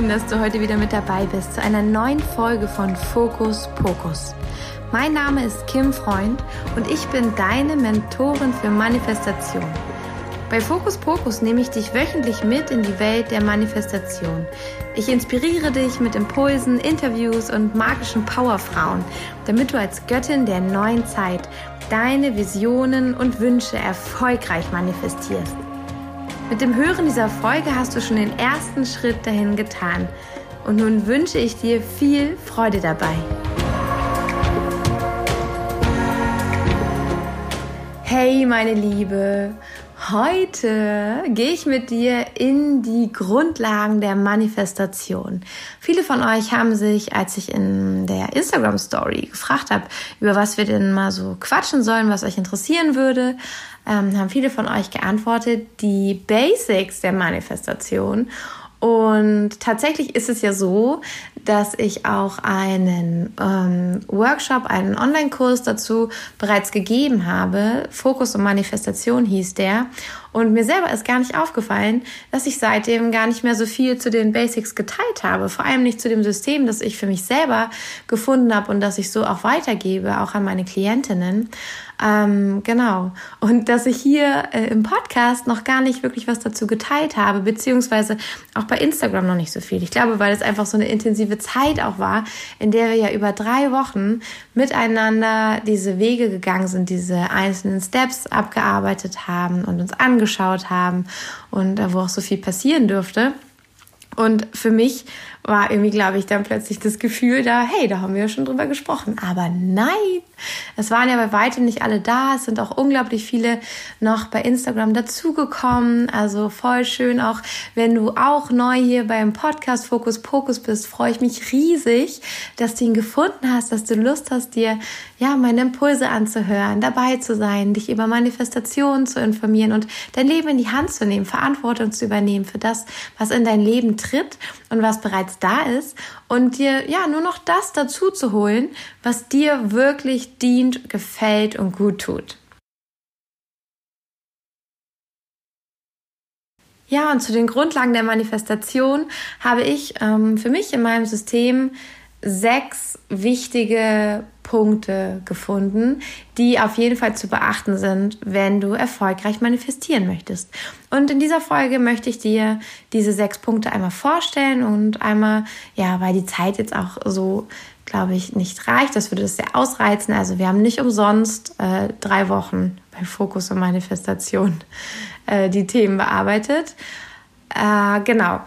schön, dass du heute wieder mit dabei bist zu einer neuen Folge von Fokus Pokus. Mein Name ist Kim Freund und ich bin deine Mentorin für Manifestation. Bei Fokus Pokus nehme ich dich wöchentlich mit in die Welt der Manifestation. Ich inspiriere dich mit Impulsen, Interviews und magischen Powerfrauen, damit du als Göttin der neuen Zeit deine Visionen und Wünsche erfolgreich manifestierst. Mit dem Hören dieser Folge hast du schon den ersten Schritt dahin getan. Und nun wünsche ich dir viel Freude dabei. Hey meine Liebe, heute gehe ich mit dir in die Grundlagen der Manifestation. Viele von euch haben sich, als ich in der Instagram Story gefragt habe, über was wir denn mal so quatschen sollen, was euch interessieren würde, ähm, haben viele von euch geantwortet, die Basics der Manifestation. Und tatsächlich ist es ja so, dass ich auch einen ähm, Workshop, einen Online-Kurs dazu bereits gegeben habe. Fokus und Manifestation hieß der. Und mir selber ist gar nicht aufgefallen, dass ich seitdem gar nicht mehr so viel zu den Basics geteilt habe. Vor allem nicht zu dem System, das ich für mich selber gefunden habe und das ich so auch weitergebe, auch an meine Klientinnen. Ähm, genau. Und dass ich hier äh, im Podcast noch gar nicht wirklich was dazu geteilt habe, beziehungsweise auch bei Instagram noch nicht so viel. Ich glaube, weil es einfach so eine intensive Zeit auch war, in der wir ja über drei Wochen miteinander diese Wege gegangen sind, diese einzelnen Steps abgearbeitet haben und uns angeschaut haben und wo auch so viel passieren dürfte. Und für mich war irgendwie, glaube ich, dann plötzlich das Gefühl da, hey, da haben wir ja schon drüber gesprochen. Aber nein, es waren ja bei weitem nicht alle da. Es sind auch unglaublich viele noch bei Instagram dazugekommen. Also voll schön auch, wenn du auch neu hier beim Podcast Fokus Pokus bist, freue ich mich riesig, dass du ihn gefunden hast, dass du Lust hast, dir ja meine Impulse anzuhören, dabei zu sein, dich über Manifestationen zu informieren und dein Leben in die Hand zu nehmen, Verantwortung zu übernehmen für das, was in dein Leben tritt und was bereits da ist und dir ja nur noch das dazu zu holen, was dir wirklich dient, gefällt und gut tut. Ja, und zu den Grundlagen der Manifestation habe ich ähm, für mich in meinem System sechs wichtige Punkte gefunden, die auf jeden Fall zu beachten sind, wenn du erfolgreich manifestieren möchtest. Und in dieser Folge möchte ich dir diese sechs Punkte einmal vorstellen und einmal, ja, weil die Zeit jetzt auch so, glaube ich, nicht reicht, das würde es sehr ausreizen. Also wir haben nicht umsonst äh, drei Wochen bei Fokus und Manifestation äh, die Themen bearbeitet. Äh, genau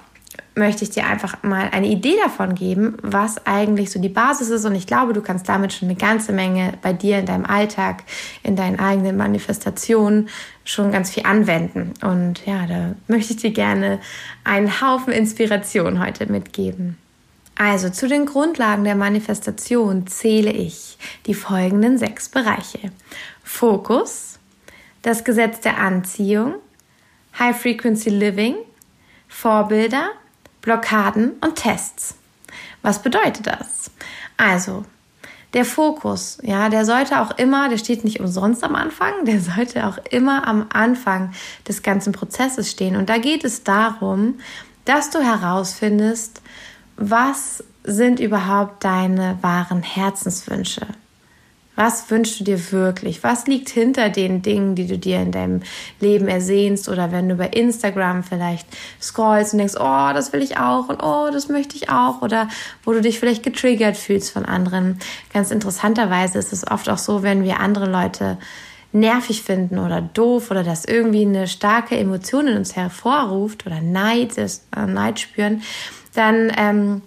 möchte ich dir einfach mal eine Idee davon geben, was eigentlich so die Basis ist. Und ich glaube, du kannst damit schon eine ganze Menge bei dir in deinem Alltag, in deinen eigenen Manifestationen schon ganz viel anwenden. Und ja, da möchte ich dir gerne einen Haufen Inspiration heute mitgeben. Also zu den Grundlagen der Manifestation zähle ich die folgenden sechs Bereiche. Fokus, das Gesetz der Anziehung, High Frequency Living, Vorbilder, Blockaden und Tests. Was bedeutet das? Also, der Fokus, ja, der sollte auch immer, der steht nicht umsonst am Anfang, der sollte auch immer am Anfang des ganzen Prozesses stehen. Und da geht es darum, dass du herausfindest, was sind überhaupt deine wahren Herzenswünsche? Was wünschst du dir wirklich? Was liegt hinter den Dingen, die du dir in deinem Leben ersehnst? Oder wenn du bei Instagram vielleicht scrollst und denkst, oh, das will ich auch und oh, das möchte ich auch. Oder wo du dich vielleicht getriggert fühlst von anderen. Ganz interessanterweise ist es oft auch so, wenn wir andere Leute nervig finden oder doof oder das irgendwie eine starke Emotion in uns hervorruft oder Neid, äh, Neid spüren, dann ähm,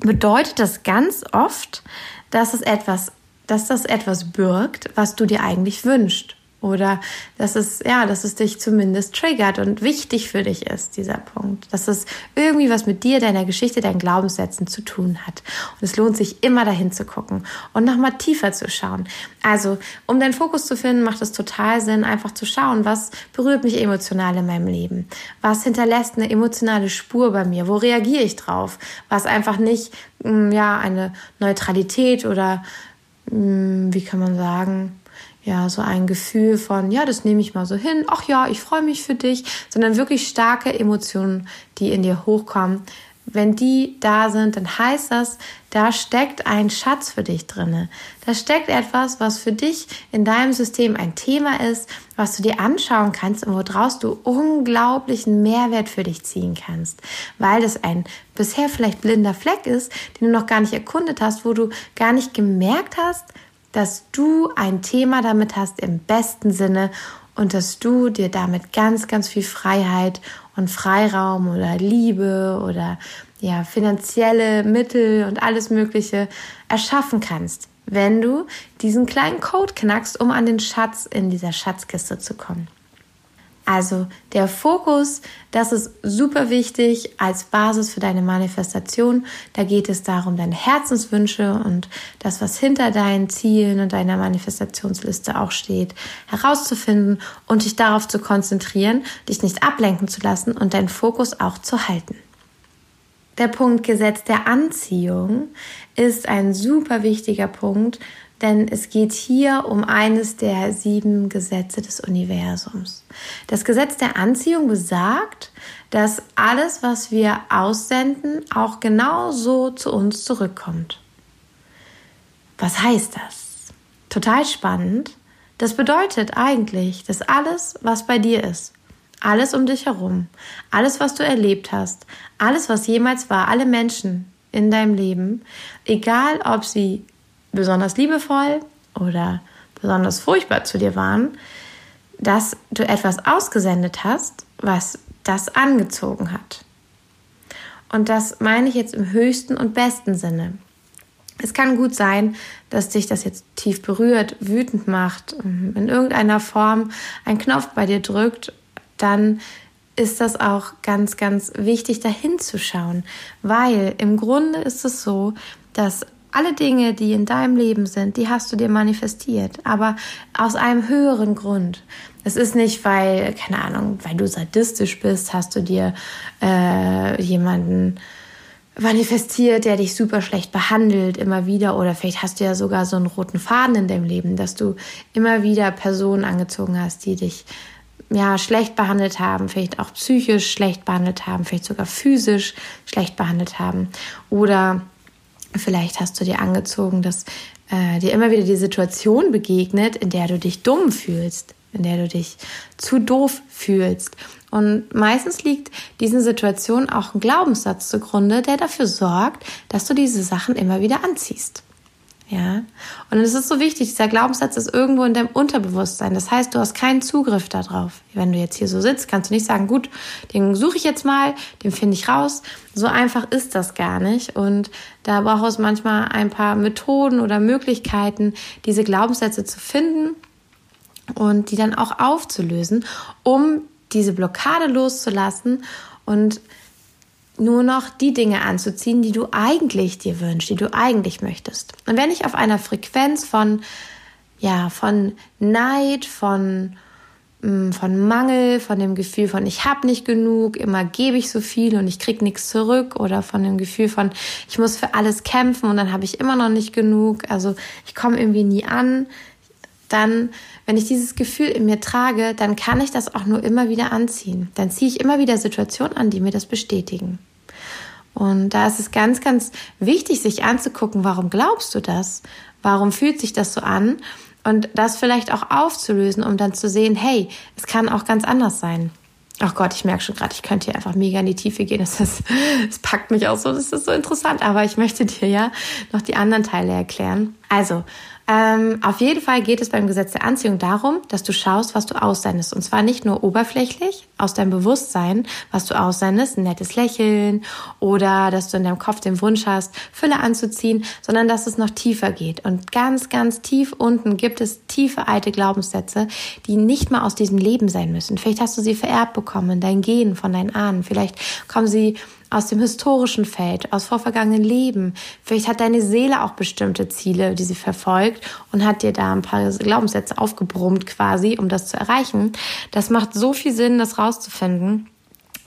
bedeutet das ganz oft, dass es etwas dass das etwas birgt, was du dir eigentlich wünschst. Oder dass es, ja, dass es dich zumindest triggert und wichtig für dich ist, dieser Punkt. Dass es irgendwie was mit dir, deiner Geschichte, deinen Glaubenssätzen zu tun hat. Und es lohnt sich immer dahin zu gucken und nochmal tiefer zu schauen. Also, um deinen Fokus zu finden, macht es total Sinn, einfach zu schauen, was berührt mich emotional in meinem Leben? Was hinterlässt eine emotionale Spur bei mir? Wo reagiere ich drauf? Was einfach nicht, mm, ja, eine Neutralität oder wie kann man sagen, ja, so ein Gefühl von, ja, das nehme ich mal so hin, ach ja, ich freue mich für dich, sondern wirklich starke Emotionen, die in dir hochkommen, wenn die da sind, dann heißt das, da steckt ein Schatz für dich drinne. Da steckt etwas, was für dich in deinem System ein Thema ist, was du dir anschauen kannst und woraus du unglaublichen Mehrwert für dich ziehen kannst, weil das ein bisher vielleicht blinder Fleck ist, den du noch gar nicht erkundet hast, wo du gar nicht gemerkt hast, dass du ein Thema damit hast im besten Sinne und dass du dir damit ganz, ganz viel Freiheit und Freiraum oder Liebe oder ja, finanzielle Mittel und alles Mögliche erschaffen kannst, wenn du diesen kleinen Code knackst, um an den Schatz in dieser Schatzkiste zu kommen. Also der Fokus, das ist super wichtig als Basis für deine Manifestation. Da geht es darum, deine Herzenswünsche und das, was hinter deinen Zielen und deiner Manifestationsliste auch steht, herauszufinden und dich darauf zu konzentrieren, dich nicht ablenken zu lassen und deinen Fokus auch zu halten. Der Punkt Gesetz der Anziehung ist ein super wichtiger Punkt, denn es geht hier um eines der sieben Gesetze des Universums. Das Gesetz der Anziehung besagt, dass alles, was wir aussenden, auch genau so zu uns zurückkommt. Was heißt das? Total spannend. Das bedeutet eigentlich, dass alles, was bei dir ist, alles um dich herum, alles, was du erlebt hast, alles, was jemals war, alle Menschen in deinem Leben, egal ob sie besonders liebevoll oder besonders furchtbar zu dir waren, dass du etwas ausgesendet hast, was das angezogen hat. Und das meine ich jetzt im höchsten und besten Sinne. Es kann gut sein, dass dich das jetzt tief berührt, wütend macht, in irgendeiner Form ein Knopf bei dir drückt, dann ist das auch ganz, ganz wichtig, dahin zu schauen, weil im Grunde ist es so, dass alle Dinge, die in deinem Leben sind, die hast du dir manifestiert, aber aus einem höheren Grund. Es ist nicht, weil, keine Ahnung, weil du sadistisch bist, hast du dir äh, jemanden manifestiert, der dich super schlecht behandelt, immer wieder. Oder vielleicht hast du ja sogar so einen roten Faden in deinem Leben, dass du immer wieder Personen angezogen hast, die dich ja, schlecht behandelt haben, vielleicht auch psychisch schlecht behandelt haben, vielleicht sogar physisch schlecht behandelt haben. Oder Vielleicht hast du dir angezogen, dass äh, dir immer wieder die Situation begegnet, in der du dich dumm fühlst, in der du dich zu doof fühlst. Und meistens liegt diesen Situationen auch ein Glaubenssatz zugrunde, der dafür sorgt, dass du diese Sachen immer wieder anziehst. Ja. Und es ist so wichtig, dieser Glaubenssatz ist irgendwo in deinem Unterbewusstsein. Das heißt, du hast keinen Zugriff darauf. Wenn du jetzt hier so sitzt, kannst du nicht sagen, gut, den suche ich jetzt mal, den finde ich raus. So einfach ist das gar nicht. Und da braucht es manchmal ein paar Methoden oder Möglichkeiten, diese Glaubenssätze zu finden und die dann auch aufzulösen, um diese Blockade loszulassen und nur noch die Dinge anzuziehen, die du eigentlich dir wünschst, die du eigentlich möchtest. Und wenn ich auf einer Frequenz von, ja, von Neid, von, mm, von Mangel, von dem Gefühl von ich habe nicht genug, immer gebe ich so viel und ich krieg nichts zurück oder von dem Gefühl von ich muss für alles kämpfen und dann habe ich immer noch nicht genug, also ich komme irgendwie nie an, dann, wenn ich dieses Gefühl in mir trage, dann kann ich das auch nur immer wieder anziehen. Dann ziehe ich immer wieder Situationen an, die mir das bestätigen. Und da ist es ganz, ganz wichtig, sich anzugucken, warum glaubst du das? Warum fühlt sich das so an? Und das vielleicht auch aufzulösen, um dann zu sehen, hey, es kann auch ganz anders sein. Ach Gott, ich merke schon gerade, ich könnte hier einfach mega in die Tiefe gehen. Das, ist, das packt mich auch so, das ist so interessant. Aber ich möchte dir ja noch die anderen Teile erklären. Also, ähm, auf jeden Fall geht es beim Gesetz der Anziehung darum, dass du schaust, was du aussendest. Und zwar nicht nur oberflächlich aus deinem Bewusstsein, was du aussendest, ein nettes Lächeln oder dass du in deinem Kopf den Wunsch hast, Fülle anzuziehen, sondern dass es noch tiefer geht. Und ganz, ganz tief unten gibt es tiefe alte Glaubenssätze, die nicht mal aus diesem Leben sein müssen. Vielleicht hast du sie vererbt bekommen, dein Gen von deinen Ahnen. Vielleicht kommen sie aus dem historischen Feld, aus vorvergangenen Leben. Vielleicht hat deine Seele auch bestimmte Ziele, die sie verfolgt und hat dir da ein paar Glaubenssätze aufgebrummt quasi, um das zu erreichen. Das macht so viel Sinn, das rauszufinden.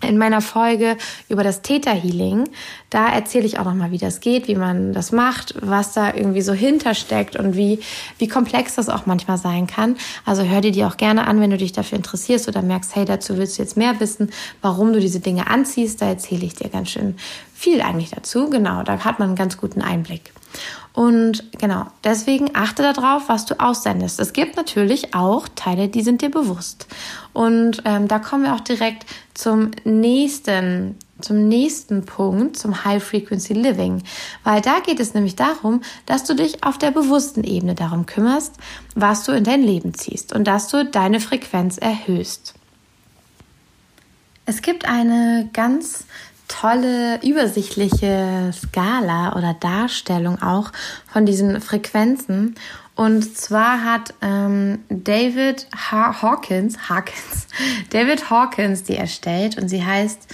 In meiner Folge über das Theta Healing, da erzähle ich auch nochmal, wie das geht, wie man das macht, was da irgendwie so hintersteckt und wie, wie komplex das auch manchmal sein kann. Also hör dir die auch gerne an, wenn du dich dafür interessierst oder merkst, hey, dazu willst du jetzt mehr wissen, warum du diese Dinge anziehst. Da erzähle ich dir ganz schön viel eigentlich dazu. Genau, da hat man einen ganz guten Einblick. Und genau, deswegen achte darauf, was du aussendest. Es gibt natürlich auch Teile, die sind dir bewusst. Und ähm, da kommen wir auch direkt zum nächsten, zum nächsten Punkt, zum High Frequency Living. Weil da geht es nämlich darum, dass du dich auf der bewussten Ebene darum kümmerst, was du in dein Leben ziehst und dass du deine Frequenz erhöhst. Es gibt eine ganz tolle, übersichtliche Skala oder Darstellung auch von diesen Frequenzen. Und zwar hat ähm, David ha Hawkins, Hawkins, David Hawkins die erstellt und sie heißt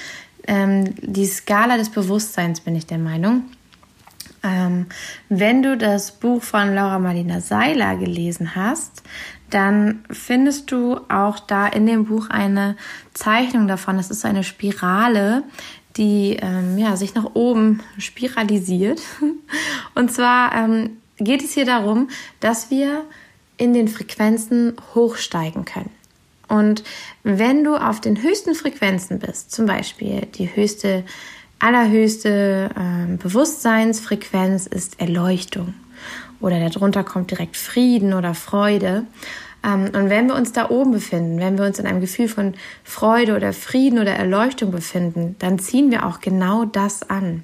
ähm, die Skala des Bewusstseins, bin ich der Meinung. Ähm, wenn du das Buch von Laura Marlina Seiler gelesen hast, dann findest du auch da in dem Buch eine Zeichnung davon. Das ist eine Spirale, die ähm, ja, sich nach oben spiralisiert. Und zwar ähm, geht es hier darum, dass wir in den Frequenzen hochsteigen können. Und wenn du auf den höchsten Frequenzen bist, zum Beispiel die höchste, allerhöchste äh, Bewusstseinsfrequenz ist Erleuchtung oder darunter kommt direkt Frieden oder Freude, und wenn wir uns da oben befinden, wenn wir uns in einem Gefühl von Freude oder Frieden oder Erleuchtung befinden, dann ziehen wir auch genau das an.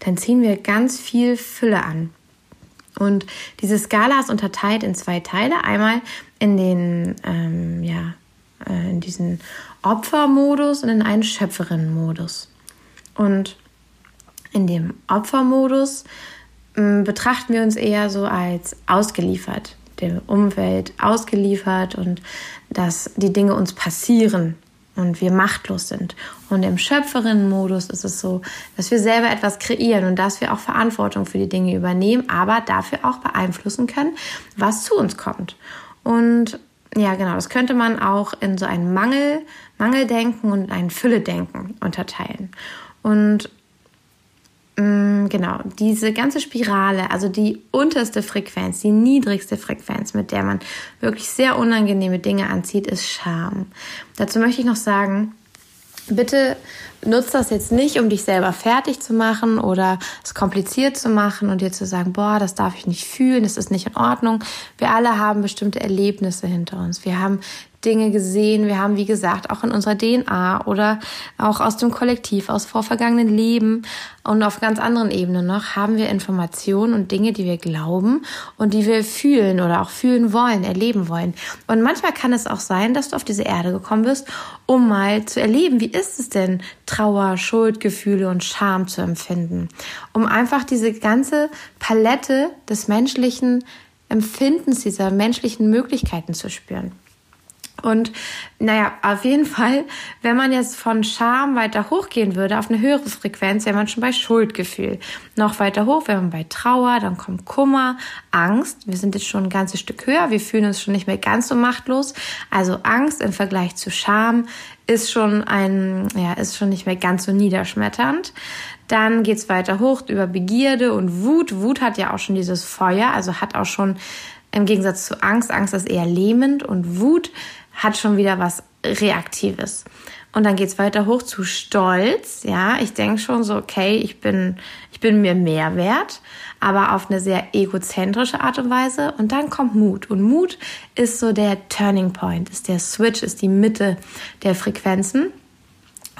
Dann ziehen wir ganz viel Fülle an. Und diese Skala ist unterteilt in zwei Teile. Einmal in den, ähm, ja, äh, in diesen Opfermodus und in einen Schöpferinnenmodus. Und in dem Opfermodus äh, betrachten wir uns eher so als ausgeliefert der Umwelt ausgeliefert und dass die Dinge uns passieren und wir machtlos sind. Und im Schöpferinnenmodus ist es so, dass wir selber etwas kreieren und dass wir auch Verantwortung für die Dinge übernehmen, aber dafür auch beeinflussen können, was zu uns kommt. Und ja, genau, das könnte man auch in so ein Mangel, Mangeldenken und ein Fülledenken unterteilen. Und genau, diese ganze Spirale, also die unterste Frequenz, die niedrigste Frequenz, mit der man wirklich sehr unangenehme Dinge anzieht, ist Scham. Dazu möchte ich noch sagen, bitte nutzt das jetzt nicht, um dich selber fertig zu machen oder es kompliziert zu machen und dir zu sagen, boah, das darf ich nicht fühlen, das ist nicht in Ordnung. Wir alle haben bestimmte Erlebnisse hinter uns. Wir haben Dinge gesehen. Wir haben, wie gesagt, auch in unserer DNA oder auch aus dem Kollektiv, aus vorvergangenen Leben und auf ganz anderen Ebenen noch, haben wir Informationen und Dinge, die wir glauben und die wir fühlen oder auch fühlen wollen, erleben wollen. Und manchmal kann es auch sein, dass du auf diese Erde gekommen bist, um mal zu erleben, wie ist es denn, Trauer, Schuldgefühle und Scham zu empfinden. Um einfach diese ganze Palette des menschlichen Empfindens, dieser menschlichen Möglichkeiten zu spüren. Und naja, auf jeden Fall, wenn man jetzt von Scham weiter hochgehen würde, auf eine höhere Frequenz, wäre man schon bei Schuldgefühl. Noch weiter hoch wäre man bei Trauer, dann kommt Kummer, Angst. Wir sind jetzt schon ein ganzes Stück höher, wir fühlen uns schon nicht mehr ganz so machtlos. Also Angst im Vergleich zu Scham ist schon ein, ja, ist schon nicht mehr ganz so niederschmetternd. Dann geht's weiter hoch über Begierde und Wut. Wut hat ja auch schon dieses Feuer, also hat auch schon im Gegensatz zu Angst, Angst ist eher lähmend und Wut hat schon wieder was Reaktives. Und dann geht's weiter hoch zu Stolz. Ja, ich denke schon so, okay, ich bin, ich bin mir mehr wert, aber auf eine sehr egozentrische Art und Weise. Und dann kommt Mut. Und Mut ist so der Turning Point, ist der Switch, ist die Mitte der Frequenzen.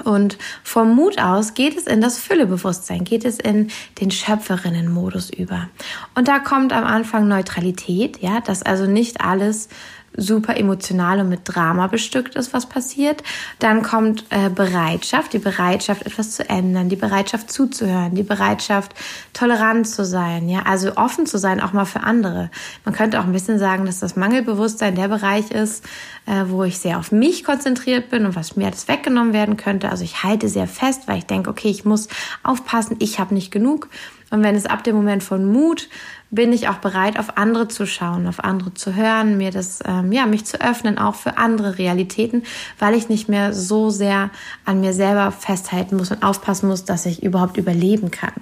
Und vom Mut aus geht es in das Füllebewusstsein, geht es in den Schöpferinnenmodus über. Und da kommt am Anfang Neutralität, ja, dass also nicht alles super emotional und mit Drama bestückt ist, was passiert. Dann kommt äh, Bereitschaft, die Bereitschaft, etwas zu ändern, die Bereitschaft zuzuhören, die Bereitschaft, tolerant zu sein, ja, also offen zu sein, auch mal für andere. Man könnte auch ein bisschen sagen, dass das Mangelbewusstsein der Bereich ist, äh, wo ich sehr auf mich konzentriert bin und was mir alles weggenommen werden könnte. Also ich halte sehr fest, weil ich denke, okay, ich muss aufpassen, ich habe nicht genug. Und wenn es ab dem Moment von Mut bin ich auch bereit, auf andere zu schauen, auf andere zu hören, mir das, ähm, ja, mich zu öffnen, auch für andere Realitäten, weil ich nicht mehr so sehr an mir selber festhalten muss und aufpassen muss, dass ich überhaupt überleben kann.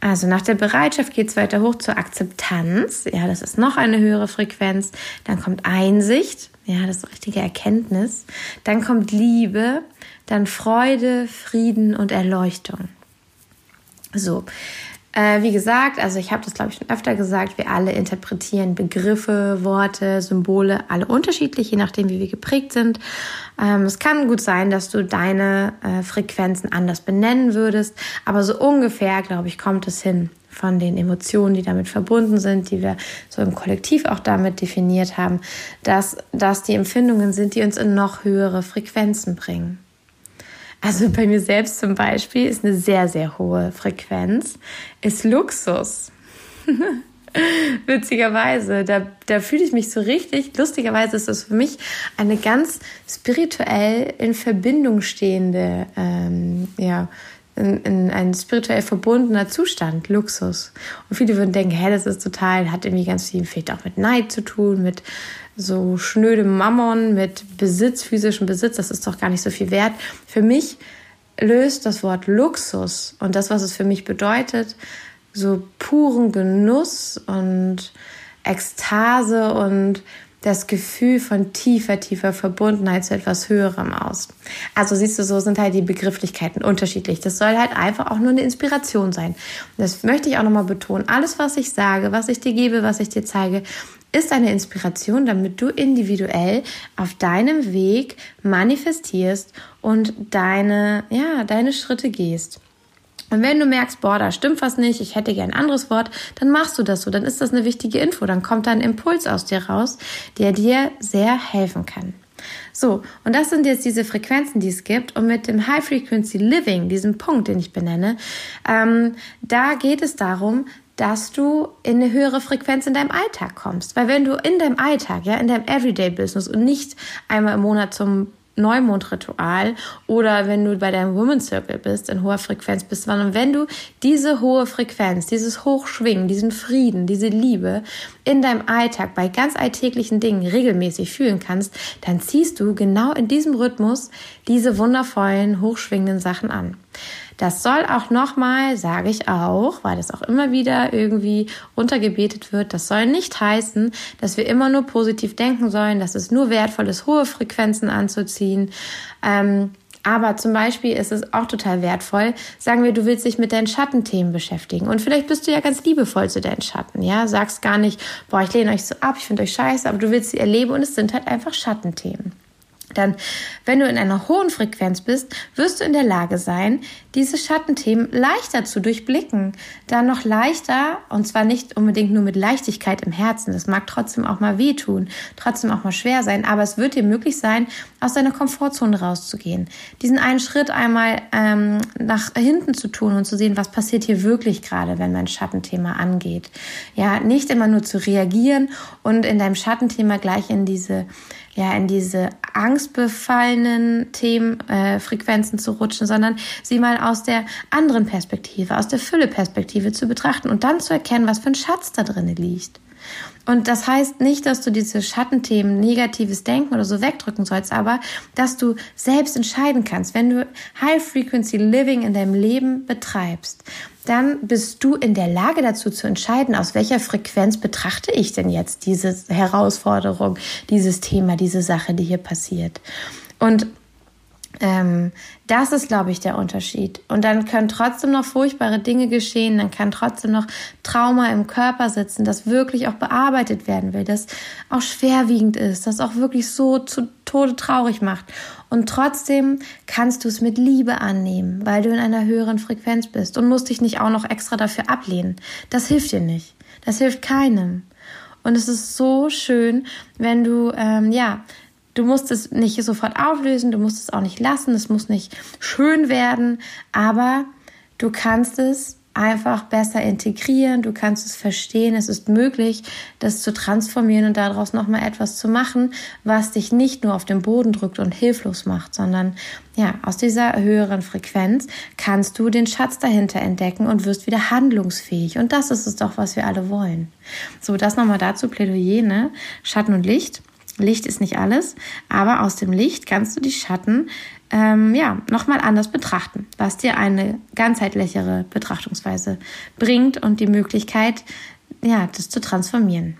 Also nach der Bereitschaft geht es weiter hoch zur Akzeptanz. Ja, das ist noch eine höhere Frequenz. Dann kommt Einsicht. Ja, das ist richtige Erkenntnis. Dann kommt Liebe. Dann Freude, Frieden und Erleuchtung. So, äh, wie gesagt, also ich habe das glaube ich schon öfter gesagt, wir alle interpretieren Begriffe, Worte, Symbole, alle unterschiedlich, je nachdem, wie wir geprägt sind. Ähm, es kann gut sein, dass du deine äh, Frequenzen anders benennen würdest, aber so ungefähr, glaube ich, kommt es hin von den Emotionen, die damit verbunden sind, die wir so im Kollektiv auch damit definiert haben, dass das die Empfindungen sind, die uns in noch höhere Frequenzen bringen. Also bei mir selbst zum Beispiel ist eine sehr, sehr hohe Frequenz, ist Luxus. Witzigerweise, da, da fühle ich mich so richtig. Lustigerweise ist das für mich eine ganz spirituell in Verbindung stehende, ähm, ja, in, in ein spirituell verbundener Zustand, Luxus. Und viele würden denken, hä, das ist total, hat irgendwie ganz viel, vielleicht auch mit Neid zu tun, mit so schnödem Mammon, mit Besitz, physischem Besitz, das ist doch gar nicht so viel wert. Für mich löst das Wort Luxus und das, was es für mich bedeutet, so puren Genuss und Ekstase und das Gefühl von tiefer, tiefer Verbundenheit zu etwas Höherem aus. Also siehst du, so sind halt die Begrifflichkeiten unterschiedlich. Das soll halt einfach auch nur eine Inspiration sein. das möchte ich auch nochmal betonen. Alles, was ich sage, was ich dir gebe, was ich dir zeige, ist eine Inspiration, damit du individuell auf deinem Weg manifestierst und deine, ja, deine Schritte gehst. Und wenn du merkst, boah, da stimmt was nicht, ich hätte gern ein anderes Wort, dann machst du das so, dann ist das eine wichtige Info, dann kommt da ein Impuls aus dir raus, der dir sehr helfen kann. So, und das sind jetzt diese Frequenzen, die es gibt. Und mit dem High Frequency Living, diesem Punkt, den ich benenne, ähm, da geht es darum, dass du in eine höhere Frequenz in deinem Alltag kommst. Weil wenn du in deinem Alltag, ja, in deinem Everyday Business und nicht einmal im Monat zum Neumondritual oder wenn du bei deinem Women's Circle bist, in hoher Frequenz bist, sondern wenn du diese hohe Frequenz, dieses Hochschwingen, diesen Frieden, diese Liebe in deinem Alltag bei ganz alltäglichen Dingen regelmäßig fühlen kannst, dann ziehst du genau in diesem Rhythmus diese wundervollen, hochschwingenden Sachen an. Das soll auch nochmal, sage ich auch, weil das auch immer wieder irgendwie untergebetet wird, das soll nicht heißen, dass wir immer nur positiv denken sollen, dass es nur wertvoll ist, hohe Frequenzen anzuziehen. Ähm, aber zum Beispiel ist es auch total wertvoll, sagen wir, du willst dich mit deinen Schattenthemen beschäftigen. Und vielleicht bist du ja ganz liebevoll zu deinen Schatten, ja? Sagst gar nicht, boah, ich lehne euch so ab, ich finde euch scheiße, aber du willst sie erleben und es sind halt einfach Schattenthemen. Dann, wenn du in einer hohen Frequenz bist, wirst du in der Lage sein, diese Schattenthemen leichter zu durchblicken. Dann noch leichter, und zwar nicht unbedingt nur mit Leichtigkeit im Herzen. Das mag trotzdem auch mal wehtun, trotzdem auch mal schwer sein, aber es wird dir möglich sein, aus deiner Komfortzone rauszugehen. Diesen einen Schritt einmal ähm, nach hinten zu tun und zu sehen, was passiert hier wirklich gerade, wenn mein Schattenthema angeht. Ja, nicht immer nur zu reagieren und in deinem Schattenthema gleich in diese ja in diese angstbefallenen Themen, äh, Frequenzen zu rutschen, sondern sie mal aus der anderen Perspektive, aus der Fülle-Perspektive zu betrachten und dann zu erkennen, was für ein Schatz da drin liegt. Und das heißt nicht, dass du diese Schattenthemen, negatives Denken oder so wegdrücken sollst, aber dass du selbst entscheiden kannst. Wenn du High Frequency Living in deinem Leben betreibst, dann bist du in der Lage dazu zu entscheiden, aus welcher Frequenz betrachte ich denn jetzt diese Herausforderung, dieses Thema, diese Sache, die hier passiert. Und ähm, das ist, glaube ich, der Unterschied. Und dann können trotzdem noch furchtbare Dinge geschehen, dann kann trotzdem noch Trauma im Körper sitzen, das wirklich auch bearbeitet werden will, das auch schwerwiegend ist, das auch wirklich so zu Tode traurig macht. Und trotzdem kannst du es mit Liebe annehmen, weil du in einer höheren Frequenz bist und musst dich nicht auch noch extra dafür ablehnen. Das hilft dir nicht. Das hilft keinem. Und es ist so schön, wenn du, ähm, ja, Du musst es nicht sofort auflösen, du musst es auch nicht lassen, es muss nicht schön werden, aber du kannst es einfach besser integrieren, du kannst es verstehen, es ist möglich, das zu transformieren und daraus nochmal etwas zu machen, was dich nicht nur auf den Boden drückt und hilflos macht, sondern ja, aus dieser höheren Frequenz kannst du den Schatz dahinter entdecken und wirst wieder handlungsfähig. Und das ist es doch, was wir alle wollen. So, das nochmal dazu, Plädoyer, ne? Schatten und Licht. Licht ist nicht alles, aber aus dem Licht kannst du die Schatten ähm, ja, nochmal anders betrachten, was dir eine ganzheitlichere Betrachtungsweise bringt und die Möglichkeit, ja, das zu transformieren.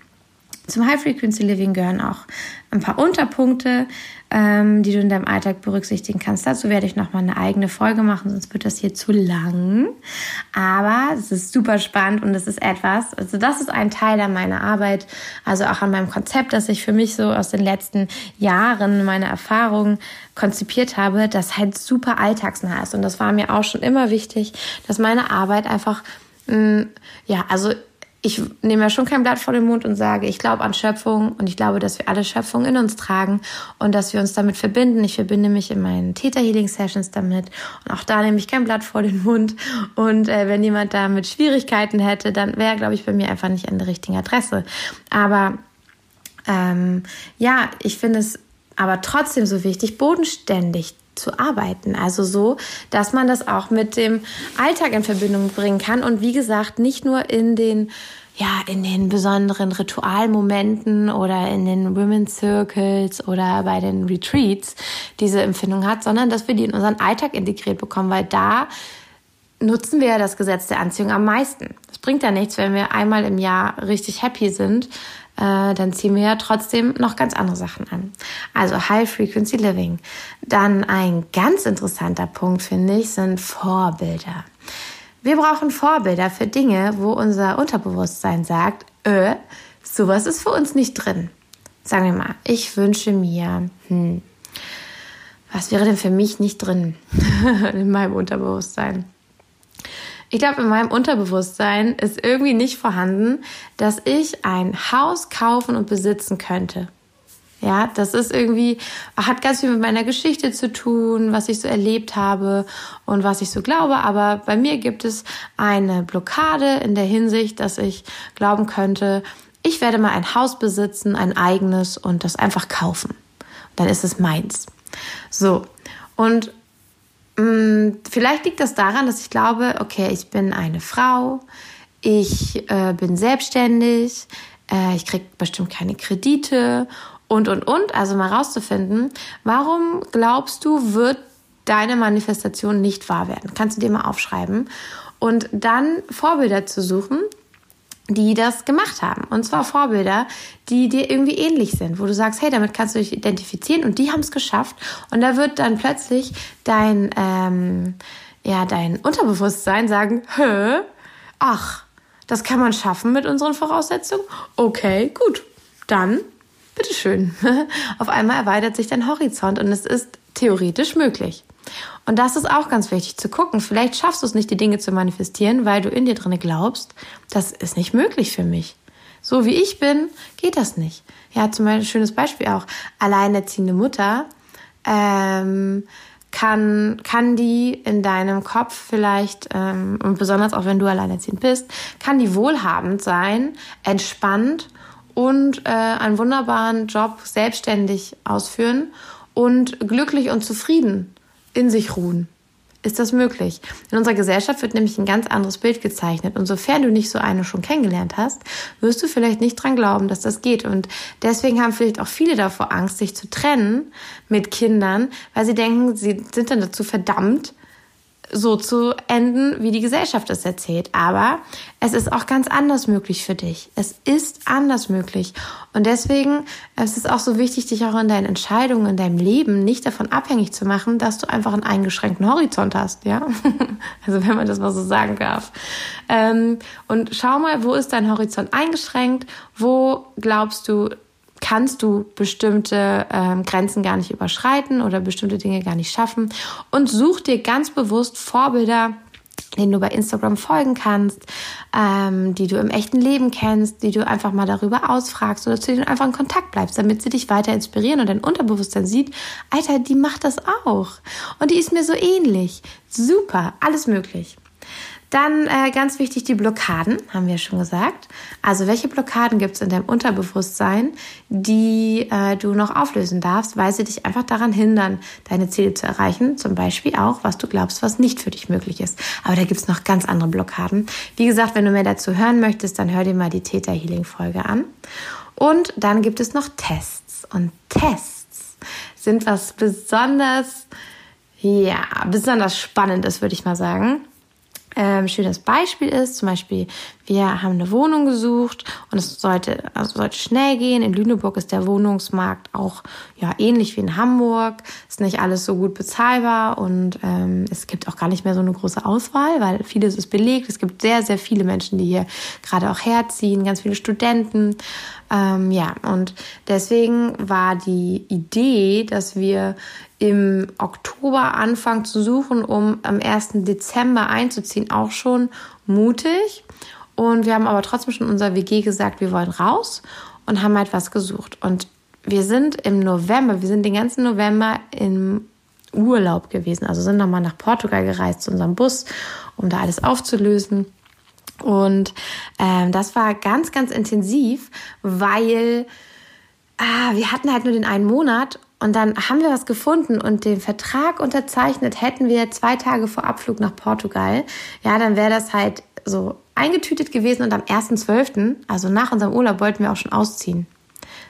Zum High Frequency Living gehören auch ein paar Unterpunkte, ähm, die du in deinem Alltag berücksichtigen kannst. Dazu werde ich nochmal eine eigene Folge machen, sonst wird das hier zu lang. Aber es ist super spannend und es ist etwas, also das ist ein Teil meiner Arbeit, also auch an meinem Konzept, das ich für mich so aus den letzten Jahren, meine Erfahrungen konzipiert habe, das halt super alltagsnah ist. Und das war mir auch schon immer wichtig, dass meine Arbeit einfach, mm, ja, also ich nehme ja schon kein Blatt vor den Mund und sage, ich glaube an Schöpfung und ich glaube, dass wir alle Schöpfung in uns tragen und dass wir uns damit verbinden. Ich verbinde mich in meinen Theta Healing Sessions damit und auch da nehme ich kein Blatt vor den Mund. Und äh, wenn jemand damit Schwierigkeiten hätte, dann wäre, glaube ich, bei mir einfach nicht an der richtigen Adresse. Aber ähm, ja, ich finde es aber trotzdem so wichtig, bodenständig zu arbeiten. Also so, dass man das auch mit dem Alltag in Verbindung bringen kann und wie gesagt, nicht nur in den ja, in den besonderen Ritualmomenten oder in den Women's Circles oder bei den Retreats diese Empfindung hat, sondern dass wir die in unseren Alltag integriert bekommen, weil da nutzen wir ja das Gesetz der Anziehung am meisten. Es bringt ja nichts, wenn wir einmal im Jahr richtig happy sind, äh, dann ziehen wir ja trotzdem noch ganz andere Sachen an. Also High Frequency Living. Dann ein ganz interessanter Punkt, finde ich, sind Vorbilder. Wir brauchen Vorbilder für Dinge, wo unser Unterbewusstsein sagt, äh, sowas ist für uns nicht drin. Sagen wir mal, ich wünsche mir, hm, was wäre denn für mich nicht drin in meinem Unterbewusstsein? Ich glaube, in meinem Unterbewusstsein ist irgendwie nicht vorhanden, dass ich ein Haus kaufen und besitzen könnte. Ja, das ist irgendwie, hat ganz viel mit meiner Geschichte zu tun, was ich so erlebt habe und was ich so glaube. Aber bei mir gibt es eine Blockade in der Hinsicht, dass ich glauben könnte, ich werde mal ein Haus besitzen, ein eigenes und das einfach kaufen. Dann ist es meins. So. Und vielleicht liegt das daran, dass ich glaube, okay, ich bin eine Frau, ich äh, bin selbstständig, äh, ich kriege bestimmt keine Kredite und, und, und. Also mal rauszufinden, warum glaubst du, wird deine Manifestation nicht wahr werden? Kannst du dir mal aufschreiben. Und dann Vorbilder zu suchen, die das gemacht haben. Und zwar Vorbilder, die dir irgendwie ähnlich sind, wo du sagst, hey, damit kannst du dich identifizieren und die haben es geschafft. Und da wird dann plötzlich dein, ähm, ja, dein Unterbewusstsein sagen, hä, ach, das kann man schaffen mit unseren Voraussetzungen? Okay, gut, dann bitteschön. Auf einmal erweitert sich dein Horizont und es ist theoretisch möglich. Und das ist auch ganz wichtig zu gucken. Vielleicht schaffst du es nicht, die Dinge zu manifestieren, weil du in dir drinne glaubst, das ist nicht möglich für mich. So wie ich bin, geht das nicht. Ja, zum Beispiel ein schönes Beispiel auch. Alleinerziehende Mutter, ähm, kann, kann die in deinem Kopf vielleicht, ähm, und besonders auch wenn du alleinerziehend bist, kann die wohlhabend sein, entspannt und äh, einen wunderbaren Job selbstständig ausführen und glücklich und zufrieden in sich ruhen. Ist das möglich? In unserer Gesellschaft wird nämlich ein ganz anderes Bild gezeichnet. Und sofern du nicht so eine schon kennengelernt hast, wirst du vielleicht nicht dran glauben, dass das geht. Und deswegen haben vielleicht auch viele davor Angst, sich zu trennen mit Kindern, weil sie denken, sie sind dann dazu verdammt, so zu enden, wie die Gesellschaft es erzählt. Aber es ist auch ganz anders möglich für dich. Es ist anders möglich. Und deswegen ist es auch so wichtig, dich auch in deinen Entscheidungen, in deinem Leben nicht davon abhängig zu machen, dass du einfach einen eingeschränkten Horizont hast, ja? Also wenn man das mal so sagen darf. Ähm, und schau mal, wo ist dein Horizont eingeschränkt? Wo glaubst du, kannst du bestimmte ähm, Grenzen gar nicht überschreiten oder bestimmte Dinge gar nicht schaffen und such dir ganz bewusst Vorbilder, denen du bei Instagram folgen kannst, ähm, die du im echten Leben kennst, die du einfach mal darüber ausfragst oder zu denen einfach in Kontakt bleibst, damit sie dich weiter inspirieren und dein Unterbewusstsein sieht, Alter, die macht das auch und die ist mir so ähnlich. Super, alles möglich. Dann äh, ganz wichtig die Blockaden, haben wir schon gesagt. Also welche Blockaden gibt es in deinem Unterbewusstsein, die äh, du noch auflösen darfst, weil sie dich einfach daran hindern, deine Ziele zu erreichen. Zum Beispiel auch, was du glaubst, was nicht für dich möglich ist. Aber da gibt es noch ganz andere Blockaden. Wie gesagt, wenn du mehr dazu hören möchtest, dann hör dir mal die Theta Healing Folge an. Und dann gibt es noch Tests. Und Tests sind was besonders, ja, besonders Spannendes, würde ich mal sagen ähm, schönes Beispiel ist. Zum Beispiel, wir haben eine Wohnung gesucht und es sollte, also sollte schnell gehen. In Lüneburg ist der Wohnungsmarkt auch ja ähnlich wie in Hamburg. Ist nicht alles so gut bezahlbar und ähm, es gibt auch gar nicht mehr so eine große Auswahl, weil vieles ist belegt. Es gibt sehr, sehr viele Menschen, die hier gerade auch herziehen, ganz viele Studenten. Ähm, ja, und deswegen war die Idee, dass wir im Oktober anfangen zu suchen, um am 1. Dezember einzuziehen, auch schon mutig. Und wir haben aber trotzdem schon unser WG gesagt, wir wollen raus und haben halt was gesucht. Und wir sind im November, wir sind den ganzen November im Urlaub gewesen. Also sind nochmal nach Portugal gereist zu unserem Bus, um da alles aufzulösen. Und ähm, das war ganz, ganz intensiv, weil ah, wir hatten halt nur den einen Monat und dann haben wir was gefunden und den Vertrag unterzeichnet, hätten wir zwei Tage vor Abflug nach Portugal. Ja, dann wäre das halt so eingetütet gewesen und am 1.12., also nach unserem Urlaub, wollten wir auch schon ausziehen.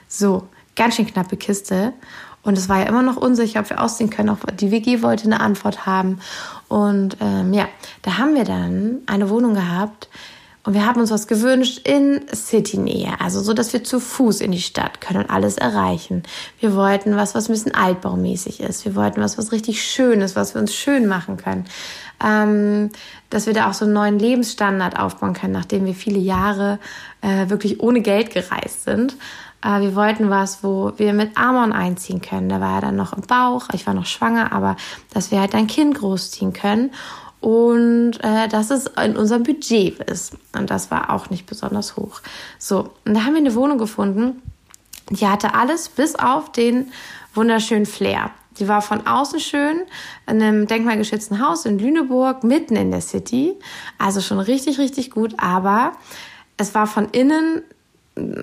So, ganz schön knappe Kiste. Und es war ja immer noch unsicher, ob wir ausziehen können. Auch die WG wollte eine Antwort haben. Und ähm, ja, da haben wir dann eine Wohnung gehabt, und wir haben uns was gewünscht in City-Nähe, also so, dass wir zu Fuß in die Stadt können und alles erreichen. Wir wollten was, was ein bisschen altbaumäßig ist. Wir wollten was, was richtig schön ist, was wir uns schön machen können. Ähm, dass wir da auch so einen neuen Lebensstandard aufbauen können, nachdem wir viele Jahre äh, wirklich ohne Geld gereist sind. Äh, wir wollten was, wo wir mit Amon einziehen können. Der war ja dann noch im Bauch, ich war noch schwanger, aber dass wir halt ein Kind großziehen können und äh, dass es in unserem Budget ist. Und das war auch nicht besonders hoch. So, und da haben wir eine Wohnung gefunden, die hatte alles bis auf den wunderschönen Flair. Die war von außen schön, in einem denkmalgeschützten Haus in Lüneburg, mitten in der City. Also schon richtig, richtig gut. Aber es war von innen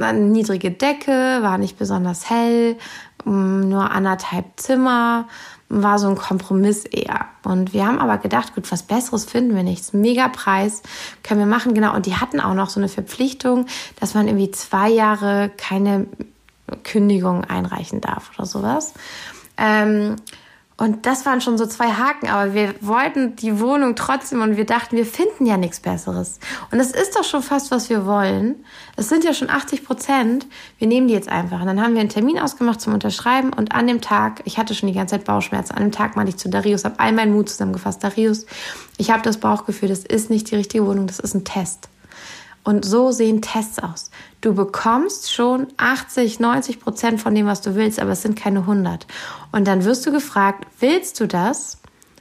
eine niedrige Decke, war nicht besonders hell, mm, nur anderthalb Zimmer war so ein Kompromiss eher. Und wir haben aber gedacht, gut, was Besseres finden wir nicht. Mega Preis können wir machen, genau. Und die hatten auch noch so eine Verpflichtung, dass man irgendwie zwei Jahre keine Kündigung einreichen darf oder sowas. Ähm, und das waren schon so zwei Haken, aber wir wollten die Wohnung trotzdem und wir dachten, wir finden ja nichts Besseres. Und das ist doch schon fast, was wir wollen. Es sind ja schon 80 Prozent. Wir nehmen die jetzt einfach. Und dann haben wir einen Termin ausgemacht zum Unterschreiben und an dem Tag, ich hatte schon die ganze Zeit Bauchschmerzen, an dem Tag meinte ich zu Darius, habe all meinen Mut zusammengefasst. Darius, ich habe das Bauchgefühl, das ist nicht die richtige Wohnung, das ist ein Test. Und so sehen Tests aus. Du bekommst schon 80, 90 Prozent von dem, was du willst, aber es sind keine 100. Und dann wirst du gefragt, willst du das?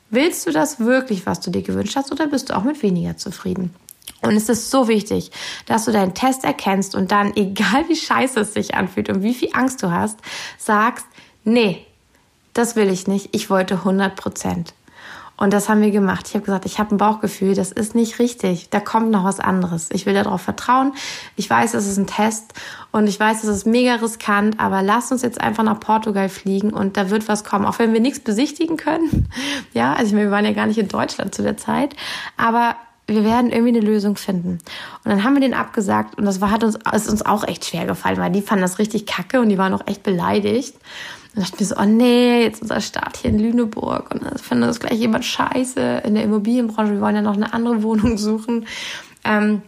Willst du das wirklich, was du dir gewünscht hast, oder bist du auch mit weniger zufrieden? Und es ist so wichtig, dass du deinen Test erkennst und dann, egal wie scheiße es sich anfühlt und wie viel Angst du hast, sagst, nee, das will ich nicht, ich wollte 100 Prozent. Und das haben wir gemacht. Ich habe gesagt, ich habe ein Bauchgefühl, das ist nicht richtig. Da kommt noch was anderes. Ich will darauf vertrauen. Ich weiß, es ist ein Test und ich weiß, es ist mega riskant, aber lass uns jetzt einfach nach Portugal fliegen und da wird was kommen. Auch wenn wir nichts besichtigen können. Ja, also ich meine, wir waren ja gar nicht in Deutschland zu der Zeit. Aber wir werden irgendwie eine Lösung finden. Und dann haben wir den abgesagt und das war, hat uns, ist uns auch echt schwer gefallen, weil die fanden das richtig kacke und die waren auch echt beleidigt. Und dachte mir so, oh nee, jetzt unser Start hier in Lüneburg. Und dann findet das gleich jemand scheiße in der Immobilienbranche. Wir wollen ja noch eine andere Wohnung suchen. Ähm,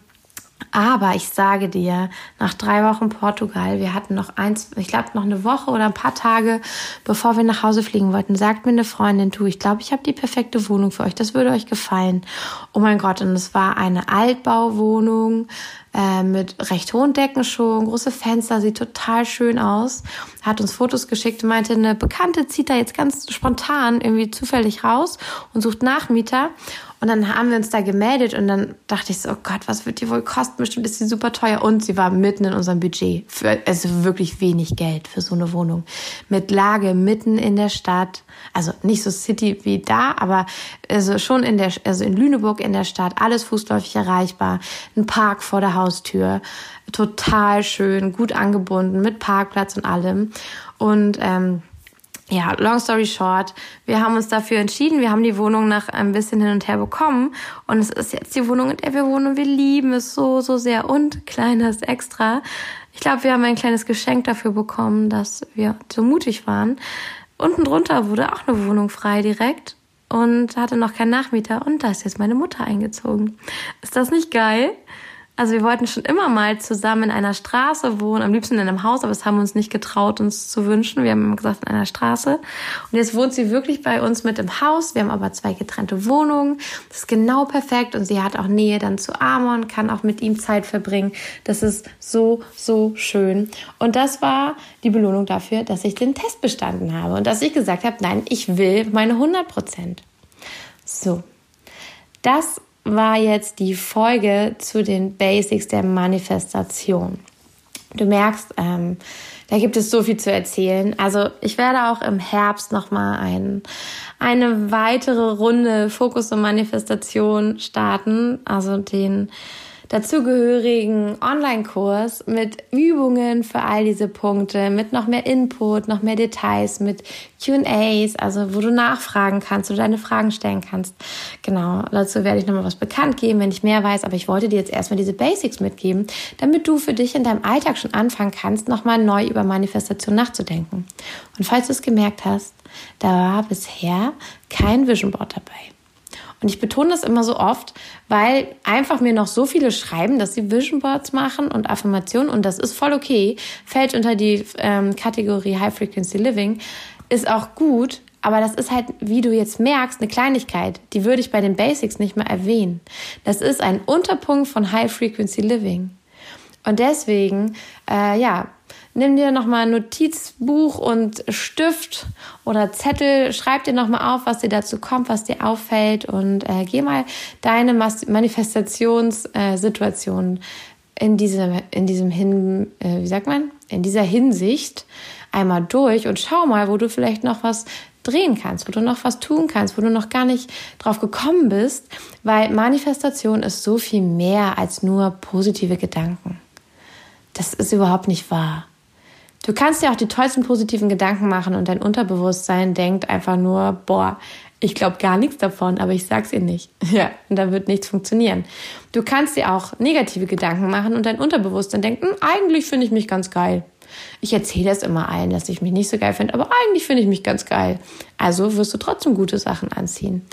aber ich sage dir, nach drei Wochen Portugal, wir hatten noch eins, ich glaube noch eine Woche oder ein paar Tage, bevor wir nach Hause fliegen wollten, sagt mir eine Freundin, du, ich glaube, ich habe die perfekte Wohnung für euch, das würde euch gefallen. Oh mein Gott, und es war eine Altbauwohnung, äh, mit recht hohen Decken schon, große Fenster, sieht total schön aus. Hat uns Fotos geschickt meinte, eine Bekannte zieht da jetzt ganz spontan irgendwie zufällig raus und sucht Nachmieter. Und dann haben wir uns da gemeldet und dann dachte ich so, oh Gott, was wird die wohl kosten? Bestimmt ist sie super teuer. Und sie war mitten in unserem Budget. Für, also wirklich wenig Geld für so eine Wohnung. Mit Lage mitten in der Stadt. Also nicht so City wie da, aber also schon in der, also in Lüneburg in der Stadt. Alles fußläufig erreichbar. Ein Park vor der Haustür. Total schön, gut angebunden mit Parkplatz und allem. Und ähm, ja, long story short, wir haben uns dafür entschieden. Wir haben die Wohnung nach ein bisschen hin und her bekommen. Und es ist jetzt die Wohnung, in der wir wohnen. Und wir lieben es so, so sehr. Und kleines Extra. Ich glaube, wir haben ein kleines Geschenk dafür bekommen, dass wir so mutig waren. Unten drunter wurde auch eine Wohnung frei direkt und hatte noch keinen Nachmieter. Und da ist jetzt meine Mutter eingezogen. Ist das nicht geil? Also wir wollten schon immer mal zusammen in einer Straße wohnen, am liebsten in einem Haus, aber es haben uns nicht getraut, uns zu wünschen. Wir haben immer gesagt, in einer Straße. Und jetzt wohnt sie wirklich bei uns mit im Haus. Wir haben aber zwei getrennte Wohnungen. Das ist genau perfekt und sie hat auch Nähe dann zu Amon, kann auch mit ihm Zeit verbringen. Das ist so, so schön. Und das war die Belohnung dafür, dass ich den Test bestanden habe und dass ich gesagt habe, nein, ich will meine 100 Prozent. So. Das war jetzt die Folge zu den Basics der Manifestation. Du merkst, ähm, da gibt es so viel zu erzählen. Also ich werde auch im Herbst nochmal ein, eine weitere Runde Fokus und Manifestation starten. Also den dazugehörigen Online-Kurs mit Übungen für all diese Punkte, mit noch mehr Input, noch mehr Details, mit QAs, also wo du nachfragen kannst, wo du deine Fragen stellen kannst. Genau, dazu werde ich nochmal was bekannt geben, wenn ich mehr weiß, aber ich wollte dir jetzt erstmal diese Basics mitgeben, damit du für dich in deinem Alltag schon anfangen kannst, nochmal neu über Manifestation nachzudenken. Und falls du es gemerkt hast, da war bisher kein Vision Board dabei. Und ich betone das immer so oft, weil einfach mir noch so viele schreiben, dass sie Vision Boards machen und Affirmationen und das ist voll okay, fällt unter die ähm, Kategorie High Frequency Living, ist auch gut, aber das ist halt, wie du jetzt merkst, eine Kleinigkeit. Die würde ich bei den Basics nicht mehr erwähnen. Das ist ein Unterpunkt von High Frequency Living. Und deswegen, äh, ja, nimm dir nochmal ein Notizbuch und Stift oder Zettel, schreib dir nochmal auf, was dir dazu kommt, was dir auffällt und äh, geh mal deine Manifestationssituation in diesem, in diesem Hin, äh, wie sagt man, in dieser Hinsicht einmal durch und schau mal, wo du vielleicht noch was drehen kannst, wo du noch was tun kannst, wo du noch gar nicht drauf gekommen bist, weil Manifestation ist so viel mehr als nur positive Gedanken. Das ist überhaupt nicht wahr. Du kannst dir auch die tollsten positiven Gedanken machen und dein Unterbewusstsein denkt einfach nur, boah, ich glaube gar nichts davon, aber ich sag's ihr nicht. Ja, und da wird nichts funktionieren. Du kannst dir auch negative Gedanken machen und dein Unterbewusstsein denkt, hm, eigentlich finde ich mich ganz geil. Ich erzähle das immer allen, dass ich mich nicht so geil finde, aber eigentlich finde ich mich ganz geil. Also wirst du trotzdem gute Sachen anziehen.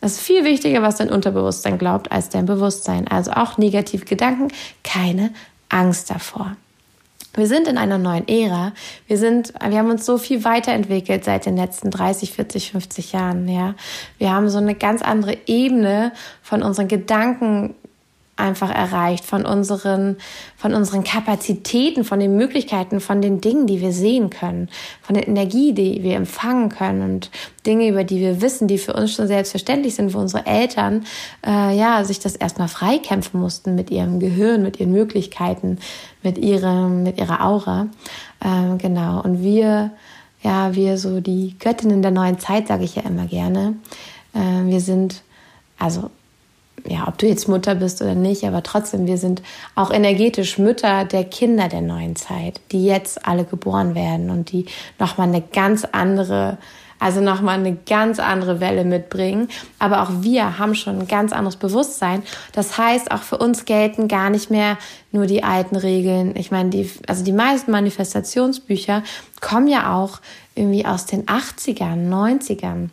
Das ist viel wichtiger, was dein Unterbewusstsein glaubt, als dein Bewusstsein. Also auch negative Gedanken, keine Angst davor. Wir sind in einer neuen Ära. Wir sind, wir haben uns so viel weiterentwickelt seit den letzten 30, 40, 50 Jahren, ja. Wir haben so eine ganz andere Ebene von unseren Gedanken einfach erreicht, von unseren, von unseren Kapazitäten, von den Möglichkeiten, von den Dingen, die wir sehen können, von der Energie, die wir empfangen können und Dinge, über die wir wissen, die für uns schon selbstverständlich sind, wo unsere Eltern äh, ja sich das erstmal freikämpfen mussten mit ihrem Gehirn, mit ihren Möglichkeiten, mit ihrem, mit ihrer Aura. Ähm, genau. Und wir, ja, wir so die Göttinnen der neuen Zeit, sage ich ja immer gerne. Äh, wir sind also ja, ob du jetzt Mutter bist oder nicht, aber trotzdem, wir sind auch energetisch Mütter der Kinder der neuen Zeit, die jetzt alle geboren werden und die nochmal eine ganz andere, also nochmal eine ganz andere Welle mitbringen. Aber auch wir haben schon ein ganz anderes Bewusstsein. Das heißt, auch für uns gelten gar nicht mehr nur die alten Regeln. Ich meine, die, also die meisten Manifestationsbücher kommen ja auch irgendwie aus den 80ern, 90ern.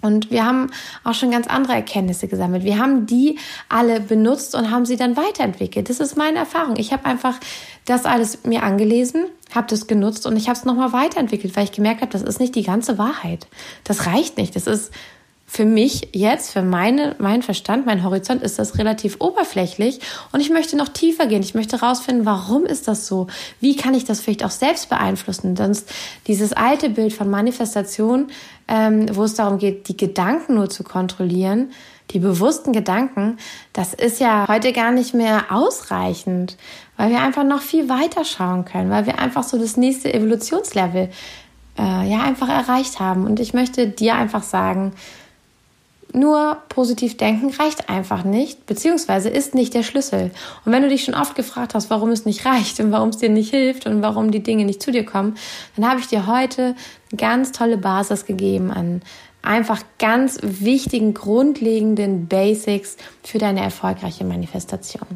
Und wir haben auch schon ganz andere Erkenntnisse gesammelt. Wir haben die alle benutzt und haben sie dann weiterentwickelt. Das ist meine Erfahrung. Ich habe einfach das alles mir angelesen, habe das genutzt und ich habe es nochmal weiterentwickelt, weil ich gemerkt habe, das ist nicht die ganze Wahrheit. Das reicht nicht. Das ist für mich jetzt, für meine, meinen Verstand, mein Horizont ist das relativ oberflächlich und ich möchte noch tiefer gehen. Ich möchte herausfinden, warum ist das so? Wie kann ich das vielleicht auch selbst beeinflussen? Sonst dieses alte Bild von Manifestation, ähm, wo es darum geht, die Gedanken nur zu kontrollieren, die bewussten Gedanken, das ist ja heute gar nicht mehr ausreichend, weil wir einfach noch viel weiter schauen können, weil wir einfach so das nächste Evolutionslevel äh, ja einfach erreicht haben. Und ich möchte dir einfach sagen, nur positiv denken reicht einfach nicht, beziehungsweise ist nicht der Schlüssel. Und wenn du dich schon oft gefragt hast, warum es nicht reicht und warum es dir nicht hilft und warum die Dinge nicht zu dir kommen, dann habe ich dir heute eine ganz tolle Basis gegeben an einfach ganz wichtigen, grundlegenden Basics für deine erfolgreiche Manifestation.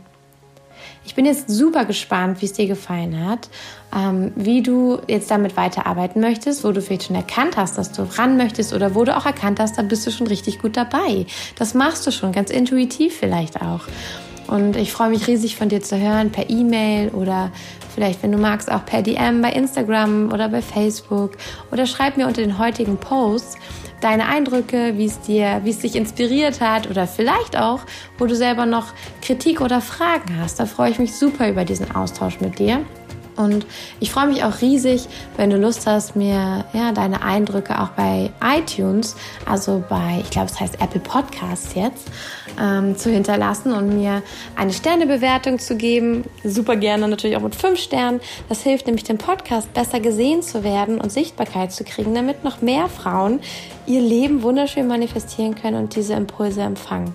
Ich bin jetzt super gespannt, wie es dir gefallen hat, ähm, wie du jetzt damit weiterarbeiten möchtest, wo du vielleicht schon erkannt hast, dass du ran möchtest oder wo du auch erkannt hast, da bist du schon richtig gut dabei. Das machst du schon, ganz intuitiv vielleicht auch. Und ich freue mich riesig von dir zu hören per E-Mail oder vielleicht, wenn du magst, auch per DM bei Instagram oder bei Facebook oder schreib mir unter den heutigen Posts deine Eindrücke, wie es dir, wie es dich inspiriert hat oder vielleicht auch, wo du selber noch Kritik oder Fragen hast. Da freue ich mich super über diesen Austausch mit dir. Und ich freue mich auch riesig, wenn du Lust hast, mir ja, deine Eindrücke auch bei iTunes, also bei, ich glaube, es heißt Apple Podcasts jetzt, ähm, zu hinterlassen und mir eine Sternebewertung zu geben. Super gerne natürlich auch mit fünf Sternen. Das hilft nämlich dem Podcast besser gesehen zu werden und Sichtbarkeit zu kriegen, damit noch mehr Frauen ihr Leben wunderschön manifestieren können und diese Impulse empfangen.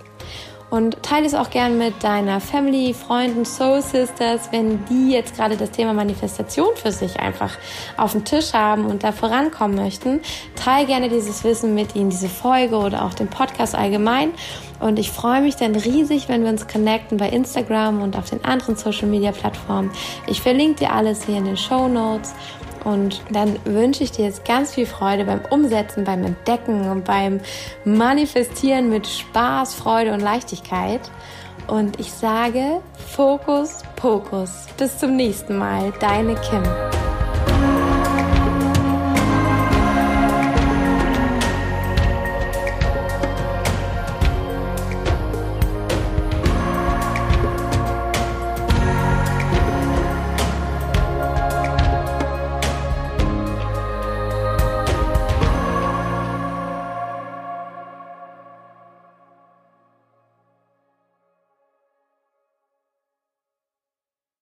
Und teile es auch gern mit deiner Family, Freunden, Soul Sisters, wenn die jetzt gerade das Thema Manifestation für sich einfach auf dem Tisch haben und da vorankommen möchten. Teile gerne dieses Wissen mit ihnen, diese Folge oder auch den Podcast allgemein. Und ich freue mich dann riesig, wenn wir uns connecten bei Instagram und auf den anderen Social Media Plattformen. Ich verlinke dir alles hier in den Show Notes. Und dann wünsche ich dir jetzt ganz viel Freude beim Umsetzen, beim Entdecken und beim Manifestieren mit Spaß, Freude und Leichtigkeit. Und ich sage Fokus, Pokus. Bis zum nächsten Mal. Deine Kim.